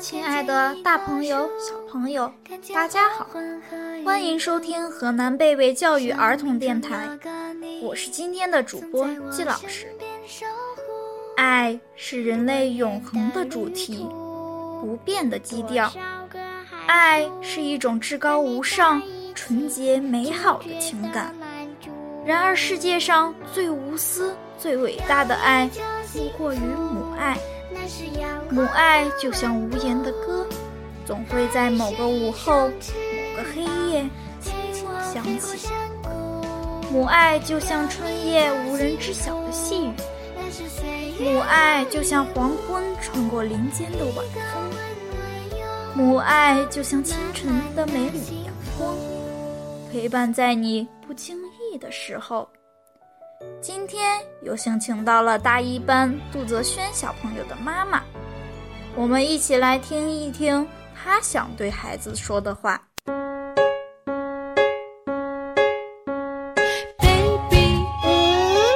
亲爱的，大朋友、小朋友，大家好，欢迎收听河南贝贝教育儿童电台，我是今天的主播季老师。爱是人类永恒的主题，不变的基调。爱是一种至高无上、纯洁美好的情感。然而，世界上最无私、最伟大的爱，莫过于母爱。母爱就像无言的歌，总会在某个午后、某个黑夜轻轻响起。母爱就像春夜无人知晓的细雨，母爱就像黄昏穿过林间的晚风，母爱就像清晨的美丽阳光，陪伴在你不经意的时候。今天有幸请到了大一班杜泽轩小朋友的妈妈，我们一起来听一听他想对孩子说的话。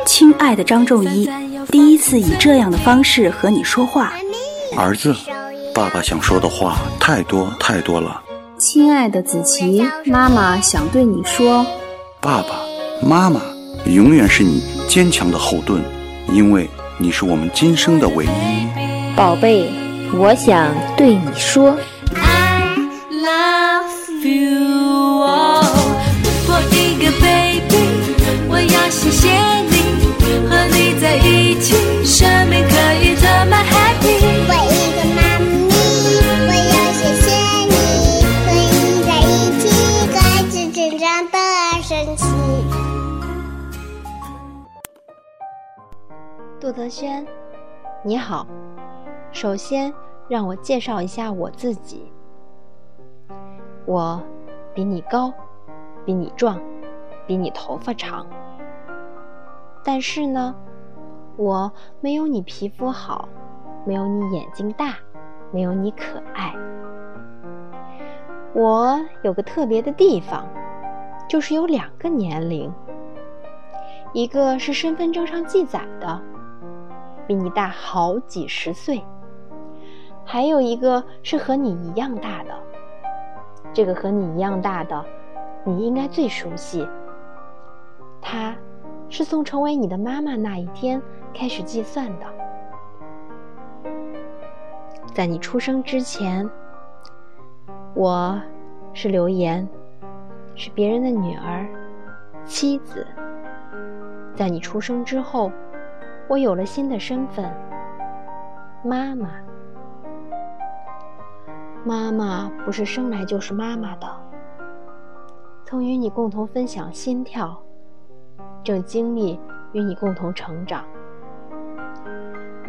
亲爱的张仲一，第一次以这样的方式和你说话。儿子，爸爸想说的话太多太多了。亲爱的子琪，妈妈想对你说。爸爸妈妈。永远是你坚强的后盾，因为你是我们今生的唯一。宝贝，我想对你说。杜德轩，你好。首先，让我介绍一下我自己。我比你高，比你壮，比你头发长。但是呢，我没有你皮肤好，没有你眼睛大，没有你可爱。我有个特别的地方，就是有两个年龄，一个是身份证上记载的。比你大好几十岁，还有一个是和你一样大的。这个和你一样大的，你应该最熟悉。他，是从成为你的妈妈那一天开始计算的。在你出生之前，我是刘岩，是别人的女儿、妻子。在你出生之后。我有了新的身份，妈妈。妈妈不是生来就是妈妈的，曾与你共同分享心跳，正经历与你共同成长。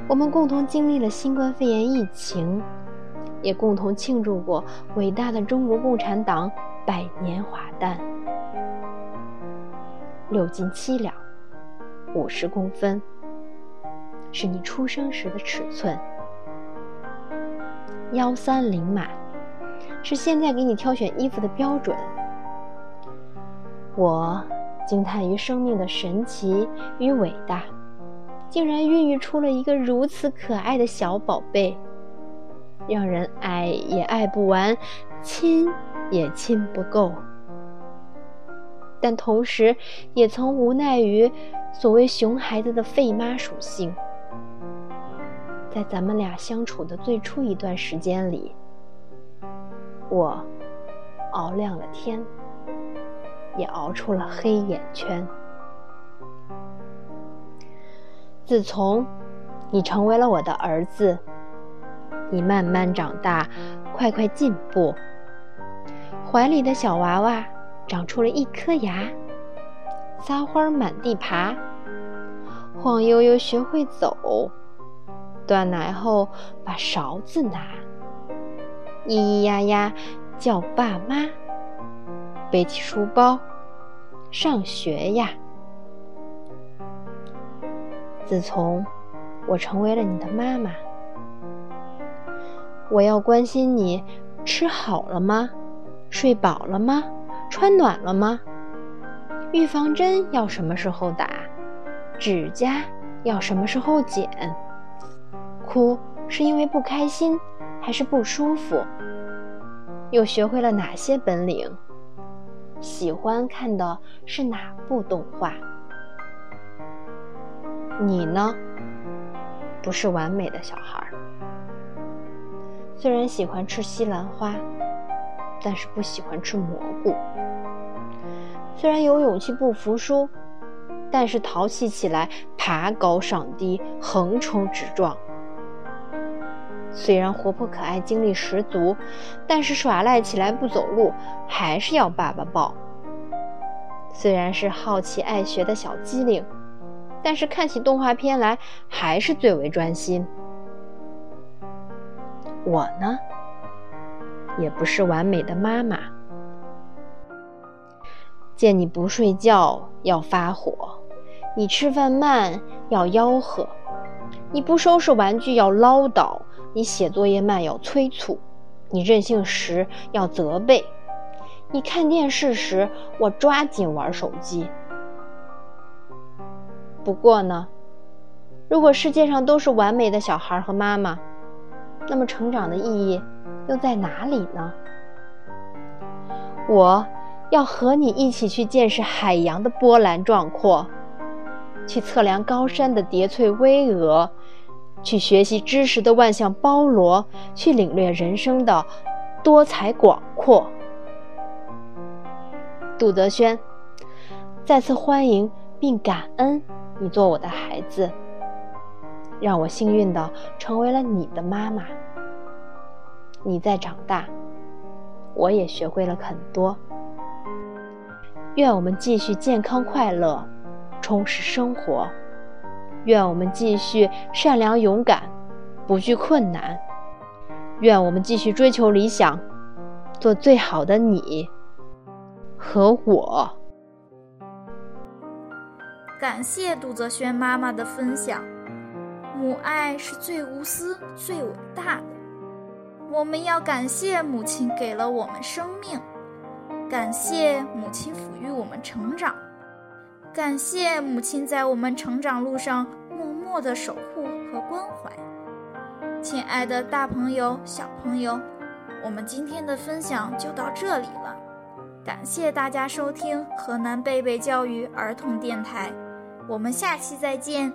我们共同经历了新冠肺炎疫情，也共同庆祝过伟大的中国共产党百年华诞。六斤七两，五十公分。是你出生时的尺寸，幺三零码，是现在给你挑选衣服的标准。我惊叹于生命的神奇与伟大，竟然孕育出了一个如此可爱的小宝贝，让人爱也爱不完，亲也亲不够。但同时，也曾无奈于所谓熊孩子的废妈属性。在咱们俩相处的最初一段时间里，我熬亮了天，也熬出了黑眼圈。自从你成为了我的儿子，你慢慢长大，快快进步，怀里的小娃娃长出了一颗牙，撒欢满地爬，晃悠悠学会走。断奶后，把勺子拿，咿咿呀呀叫爸妈，背起书包上学呀。自从我成为了你的妈妈，我要关心你吃好了吗？睡饱了吗？穿暖了吗？预防针要什么时候打？指甲要什么时候剪？哭是因为不开心，还是不舒服？又学会了哪些本领？喜欢看的是哪部动画？你呢？不是完美的小孩。虽然喜欢吃西兰花，但是不喜欢吃蘑菇。虽然有勇气不服输，但是淘气起来爬高上低、横冲直撞。虽然活泼可爱、精力十足，但是耍赖起来不走路，还是要爸爸抱。虽然是好奇爱学的小机灵，但是看起动画片来还是最为专心。我呢，也不是完美的妈妈。见你不睡觉要发火，你吃饭慢要吆喝，你不收拾玩具要唠叨，你写作业慢要催促，你任性时要责备，你看电视时我抓紧玩手机。不过呢，如果世界上都是完美的小孩和妈妈，那么成长的意义又在哪里呢？我。要和你一起去见识海洋的波澜壮阔，去测量高山的叠翠巍峨，去学习知识的万象包罗，去领略人生的多彩广阔。杜德轩，再次欢迎并感恩你做我的孩子，让我幸运的成为了你的妈妈。你在长大，我也学会了很多。愿我们继续健康快乐，充实生活。愿我们继续善良勇敢，不惧困难。愿我们继续追求理想，做最好的你和我。感谢杜泽轩妈妈的分享。母爱是最无私、最伟大的。我们要感谢母亲给了我们生命。感谢母亲抚育我们成长，感谢母亲在我们成长路上默默的守护和关怀。亲爱的大朋友、小朋友，我们今天的分享就到这里了。感谢大家收听河南贝贝教育儿童电台，我们下期再见。